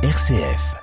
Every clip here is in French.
RCF.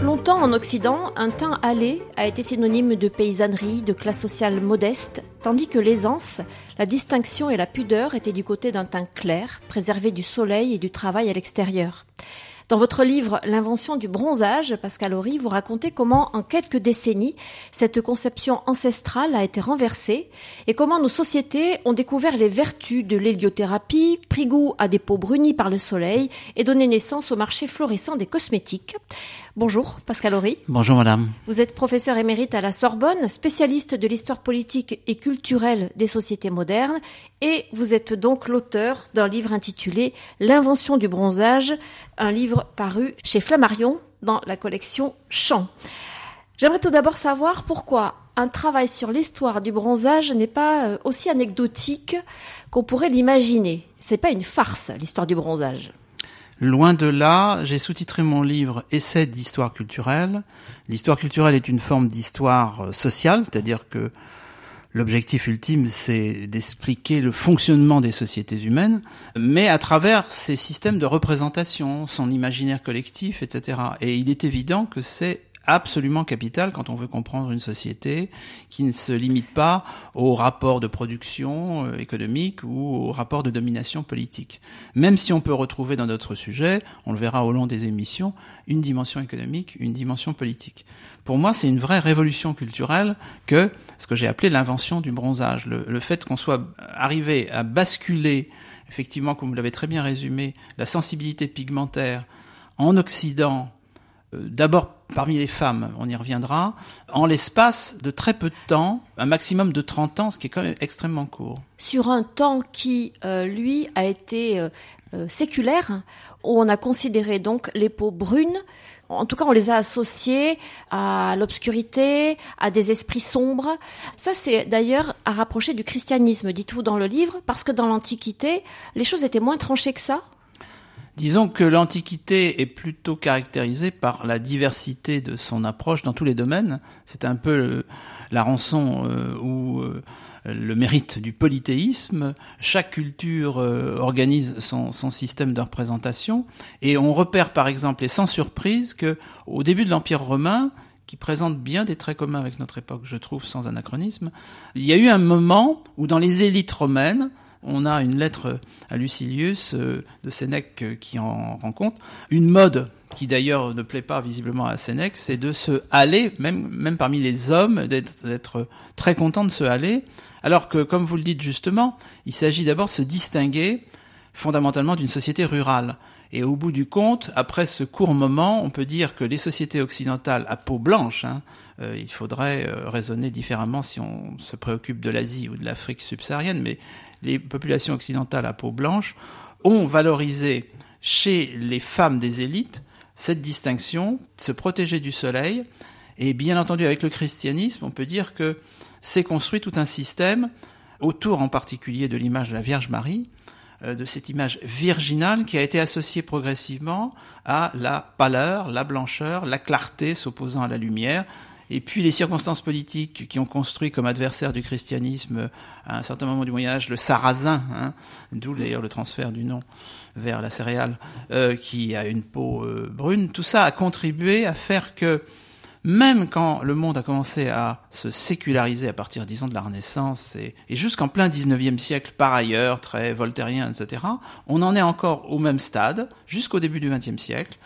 Longtemps en Occident, un teint allé a été synonyme de paysannerie, de classe sociale modeste, tandis que l'aisance, la distinction et la pudeur étaient du côté d'un teint clair, préservé du soleil et du travail à l'extérieur. Dans votre livre L'invention du bronzage, Pascal Horry, vous racontez comment, en quelques décennies, cette conception ancestrale a été renversée et comment nos sociétés ont découvert les vertus de l'héliothérapie, pris goût à des peaux brunies par le soleil et donné naissance au marché florissant des cosmétiques. Bonjour, Pascal Horry. Bonjour, madame. Vous êtes professeur émérite à la Sorbonne, spécialiste de l'histoire politique et culturelle des sociétés modernes, et vous êtes donc l'auteur d'un livre intitulé L'invention du bronzage, un livre paru chez Flammarion dans la collection Champs. J'aimerais tout d'abord savoir pourquoi un travail sur l'histoire du bronzage n'est pas euh, aussi anecdotique qu'on pourrait l'imaginer. C'est pas une farce, l'histoire du bronzage. Loin de là, j'ai sous-titré mon livre Essai d'histoire culturelle. L'histoire culturelle est une forme d'histoire euh, sociale, c'est-à-dire que l'objectif ultime, c'est d'expliquer le fonctionnement des sociétés humaines, mais à travers ces systèmes de représentation, son imaginaire collectif, etc. Et il est évident que c'est absolument capital quand on veut comprendre une société qui ne se limite pas au rapport de production euh, économique ou au rapport de domination politique. Même si on peut retrouver dans notre sujet, on le verra au long des émissions, une dimension économique, une dimension politique. Pour moi, c'est une vraie révolution culturelle que ce que j'ai appelé l'invention du bronzage, le, le fait qu'on soit arrivé à basculer, effectivement, comme vous l'avez très bien résumé, la sensibilité pigmentaire en Occident euh, d'abord parmi les femmes, on y reviendra, en l'espace de très peu de temps, un maximum de 30 ans, ce qui est quand même extrêmement court. Sur un temps qui, euh, lui, a été euh, séculaire, où on a considéré donc les peaux brunes, en tout cas on les a associées à l'obscurité, à des esprits sombres. Ça c'est d'ailleurs à rapprocher du christianisme, dites-vous dans le livre, parce que dans l'Antiquité, les choses étaient moins tranchées que ça. Disons que l'Antiquité est plutôt caractérisée par la diversité de son approche dans tous les domaines. C'est un peu la rançon euh, ou euh, le mérite du polythéisme. Chaque culture euh, organise son, son, système de représentation et on repère par exemple et sans surprise que au début de l'Empire romain, qui présente bien des traits communs avec notre époque, je trouve, sans anachronisme, il y a eu un moment où dans les élites romaines, on a une lettre à Lucilius euh, de Sénèque euh, qui en rend compte. Une mode qui d'ailleurs ne plaît pas visiblement à Sénèque, c'est de se haler, même, même parmi les hommes, d'être très content de se haler, alors que, comme vous le dites justement, il s'agit d'abord de se distinguer fondamentalement d'une société rurale. Et au bout du compte, après ce court moment, on peut dire que les sociétés occidentales à peau blanche, hein, euh, il faudrait euh, raisonner différemment si on se préoccupe de l'Asie ou de l'Afrique subsaharienne, mais les populations occidentales à peau blanche ont valorisé chez les femmes des élites cette distinction, se protéger du soleil, et bien entendu avec le christianisme, on peut dire que s'est construit tout un système autour en particulier de l'image de la Vierge Marie, de cette image virginale qui a été associée progressivement à la pâleur, la blancheur, la clarté s'opposant à la lumière. Et puis les circonstances politiques qui ont construit comme adversaire du christianisme à un certain moment du Moyen Âge le sarrasin, hein, d'où d'ailleurs le transfert du nom vers la céréale, euh, qui a une peau euh, brune, tout ça a contribué à faire que même quand le monde a commencé à se séculariser à partir, disons, de la Renaissance et, jusqu'en plein 19e siècle, par ailleurs, très voltairien, etc., on en est encore au même stade, jusqu'au début du 20e siècle.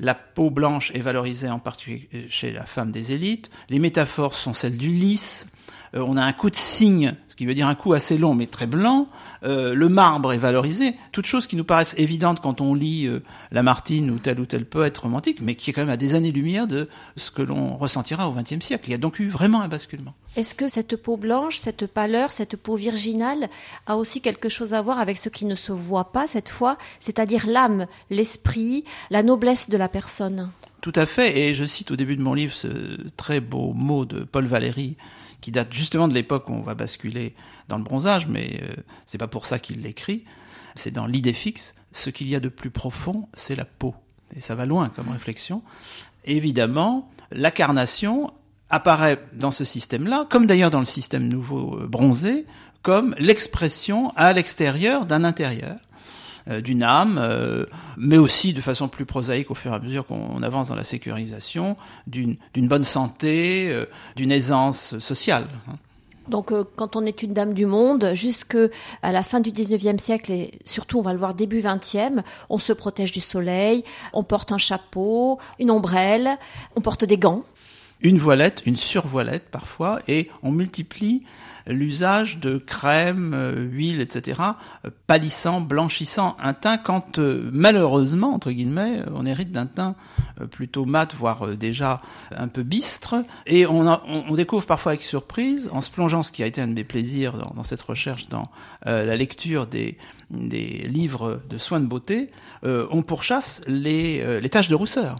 La peau blanche est valorisée en particulier chez la femme des élites. Les métaphores sont celles du lys, euh, on a un coup de cygne, ce qui veut dire un coup assez long mais très blanc. Euh, le marbre est valorisé. Toutes choses qui nous paraissent évidentes quand on lit euh, Lamartine ou tel ou tel poète romantique, mais qui est quand même à des années-lumière de ce que l'on ressentira au XXe siècle. Il y a donc eu vraiment un basculement. Est-ce que cette peau blanche, cette pâleur, cette peau virginale a aussi quelque chose à voir avec ce qui ne se voit pas cette fois, c'est-à-dire l'âme, l'esprit, la noblesse de la personne? Tout à fait, et je cite au début de mon livre ce très beau mot de Paul Valéry, qui date justement de l'époque où on va basculer dans le bronzage, mais euh, c'est pas pour ça qu'il l'écrit. C'est dans l'idée fixe. Ce qu'il y a de plus profond, c'est la peau. Et ça va loin comme réflexion. évidemment, la carnation apparaît dans ce système-là, comme d'ailleurs dans le système nouveau bronzé, comme l'expression à l'extérieur d'un intérieur d'une âme, mais aussi de façon plus prosaïque au fur et à mesure qu'on avance dans la sécurisation, d'une bonne santé, d'une aisance sociale. Hein. Donc, euh, quand on est une dame du monde, jusqu'à la fin du 19e siècle et surtout, on va le voir début 20e, on se protège du soleil, on porte un chapeau, une ombrelle, on porte des gants une voilette, une survoilette parfois, et on multiplie l'usage de crème, euh, huile, etc., euh, pâlissant, blanchissant un teint quand euh, malheureusement, entre guillemets, on hérite d'un teint plutôt mat, voire déjà un peu bistre, et on, découvre parfois avec surprise, en se plongeant, ce qui a été un de mes plaisirs dans, dans cette recherche, dans la lecture des, livres de soins de beauté, on pourchasse les taches de rousseur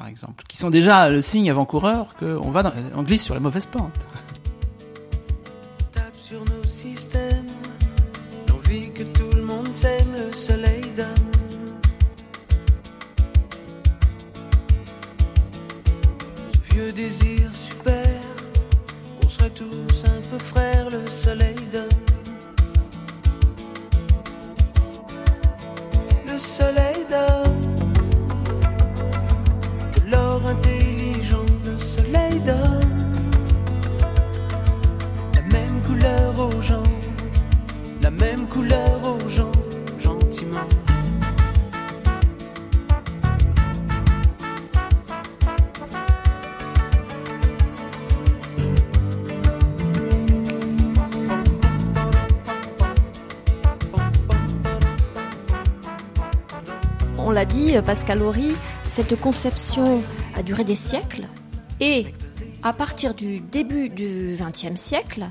par exemple, qui sont déjà le signe avant-coureur qu'on va on glisse sur la mauvaise pente. On l'a dit, Pascal Horry, cette conception a duré des siècles et à partir du début du XXe siècle,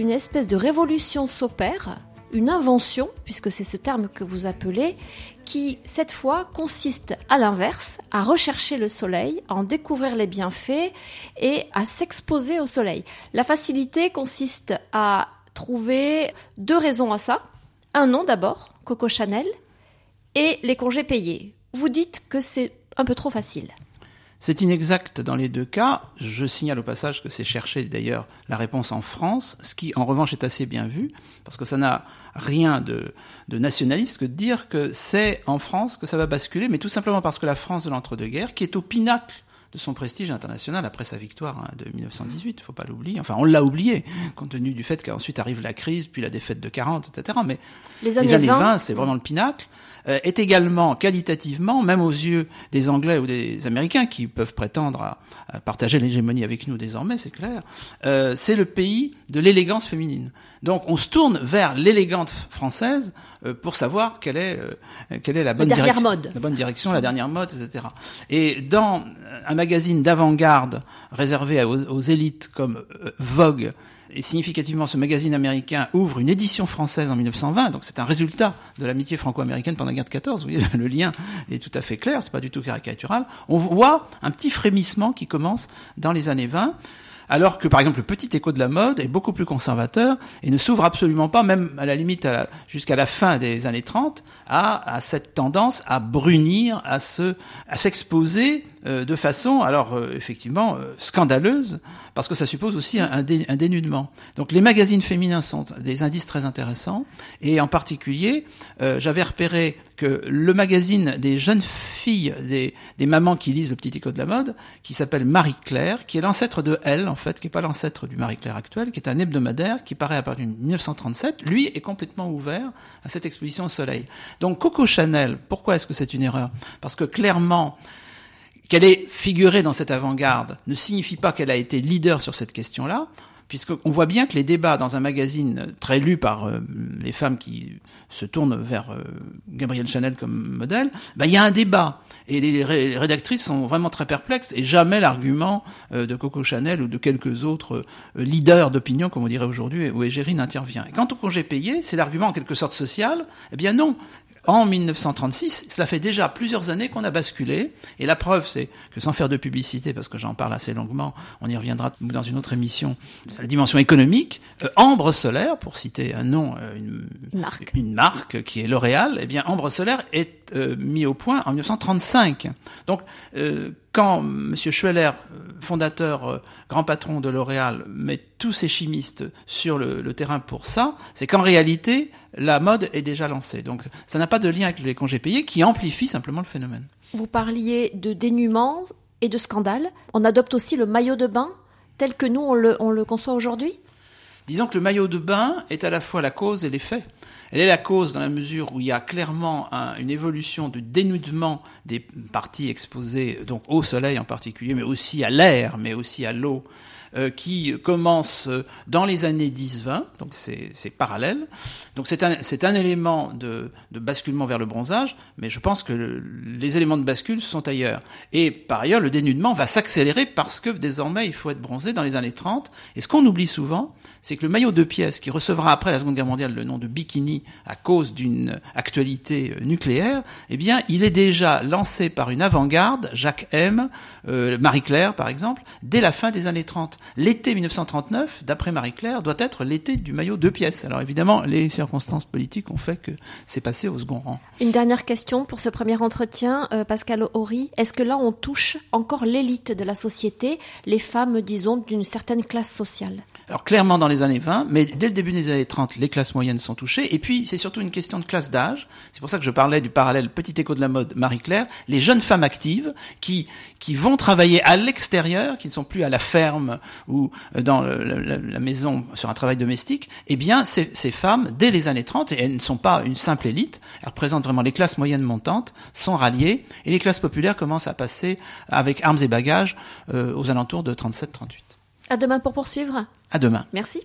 une espèce de révolution s'opère, une invention, puisque c'est ce terme que vous appelez, qui cette fois consiste à l'inverse, à rechercher le soleil, à en découvrir les bienfaits et à s'exposer au soleil. La facilité consiste à trouver deux raisons à ça. Un nom d'abord, Coco Chanel, et les congés payés. Vous dites que c'est un peu trop facile. C'est inexact dans les deux cas. Je signale au passage que c'est chercher d'ailleurs la réponse en France, ce qui en revanche est assez bien vu, parce que ça n'a rien de, nationaliste que de dire que c'est en France que ça va basculer, mais tout simplement parce que la France de l'entre-deux-guerres, qui est au pinacle de son prestige international après sa victoire hein, de 1918, faut pas l'oublier. Enfin, on l'a oublié, compte tenu du fait qu'ensuite arrive la crise, puis la défaite de 40, etc. Mais les années, 20, c'est vraiment le pinacle. Euh, est également qualitativement, même aux yeux des Anglais ou des Américains qui peuvent prétendre à, partager l'hégémonie avec nous désormais, c'est clair, euh, c'est le pays de l'élégance féminine. Donc on se tourne vers l'élégante française euh, pour savoir quelle est euh, quelle est la bonne direction, mode. la bonne direction, la dernière mode, etc. Et dans un magazine d'avant-garde réservé aux, élites comme Vogue et significativement, ce magazine américain ouvre une édition française en 1920, donc c'est un résultat de l'amitié franco-américaine pendant la guerre de 14. Vous voyez, le lien est tout à fait clair, c'est pas du tout caricatural. On voit un petit frémissement qui commence dans les années 20 alors que par exemple le petit écho de la mode est beaucoup plus conservateur et ne s'ouvre absolument pas, même à la limite jusqu'à la fin des années 30, à, à cette tendance à brunir, à se, à s'exposer euh, de façon, alors euh, effectivement, euh, scandaleuse, parce que ça suppose aussi un, dénudement. Donc les magazines féminins sont des indices très intéressants, et en particulier, j'avais repéré que le magazine des jeunes filles, des, des mamans qui lisent le petit écho de la mode, qui s'appelle Marie-Claire, qui est l'ancêtre de Elle, en fait, qui n'est pas l'ancêtre du Marie-Claire actuel, qui est un hebdomadaire qui paraît à partir de 1937, lui est complètement ouvert à cette exposition au soleil. Donc Coco Chanel, pourquoi est-ce que c'est une erreur? Parce que clairement, qu'elle ait figuré dans cette avant-garde ne signifie pas qu'elle a été leader sur cette question-là, puisqu'on voit bien que les débats dans un magazine très lu par euh, les femmes qui se tournent vers euh, Gabrielle Chanel comme modèle, ben, il y a un débat. Et les rédactrices sont vraiment très perplexes et jamais l'argument euh, de Coco Chanel ou de quelques autres leaders d'opinion, comme on dirait aujourd'hui, où Égérie n'intervient. Et quant au congé payé, c'est l'argument en quelque sorte social. Eh bien non, en 1936, cela fait déjà plusieurs années qu'on a basculé, et la preuve c'est que sans faire de publicité, parce que j'en parle assez longuement, on y reviendra dans une autre émission, la dimension économique, euh, Ambre Solaire, pour citer un nom, euh, marque. une, marque. qui est L'Oréal, eh bien Ambre Solaire est euh, mis au point en 1935. Donc quand M. Schweller, fondateur, grand patron de L'Oréal, met tous ses chimistes sur le, le terrain pour ça, c'est qu'en réalité, la mode est déjà lancée. Donc ça n'a pas de lien avec les congés payés qui amplifie simplement le phénomène. Vous parliez de dénuement et de scandale. On adopte aussi le maillot de bain tel que nous on le, on le conçoit aujourd'hui? Disons que le maillot de bain est à la fois la cause et l'effet. Elle est la cause dans la mesure où il y a clairement un, une évolution du dénudement des parties exposées, donc au soleil en particulier, mais aussi à l'air, mais aussi à l'eau, euh, qui commence dans les années 10-20, donc c'est parallèle. Donc c'est un, un élément de, de, basculement vers le bronzage, mais je pense que le, les éléments de bascule sont ailleurs. Et par ailleurs, le dénudement va s'accélérer parce que désormais il faut être bronzé dans les années 30. Et ce qu'on oublie souvent, c'est que le maillot de pièces qui recevra après la Seconde Guerre mondiale le nom de bikini à cause d'une actualité nucléaire, eh bien, il est déjà lancé par une avant-garde, Jacques M, euh, Marie-Claire par exemple, dès la fin des années 30 l'été 1939, d'après Marie-Claire, doit être l'été du maillot deux pièces. Alors évidemment, les circonstances politiques ont fait que c'est passé au second rang. Une dernière question pour ce premier entretien, euh, Pascal Horry. Est-ce que là, on touche encore l'élite de la société, les femmes, disons, d'une certaine classe sociale? Alors clairement dans les années 20, mais dès le début des années 30, les classes moyennes sont touchées. Et puis c'est surtout une question de classe d'âge. C'est pour ça que je parlais du parallèle petit écho de la mode Marie-Claire. Les jeunes femmes actives qui qui vont travailler à l'extérieur, qui ne sont plus à la ferme ou dans le, la, la, maison sur un travail domestique. Eh bien ces, ces femmes, dès les années 30, et elles ne sont pas une simple élite, elles représentent vraiment les classes moyennes montantes, sont ralliées et les classes populaires commencent à passer avec armes et bagages euh, aux alentours de 37-38. À demain pour poursuivre. À demain. Merci.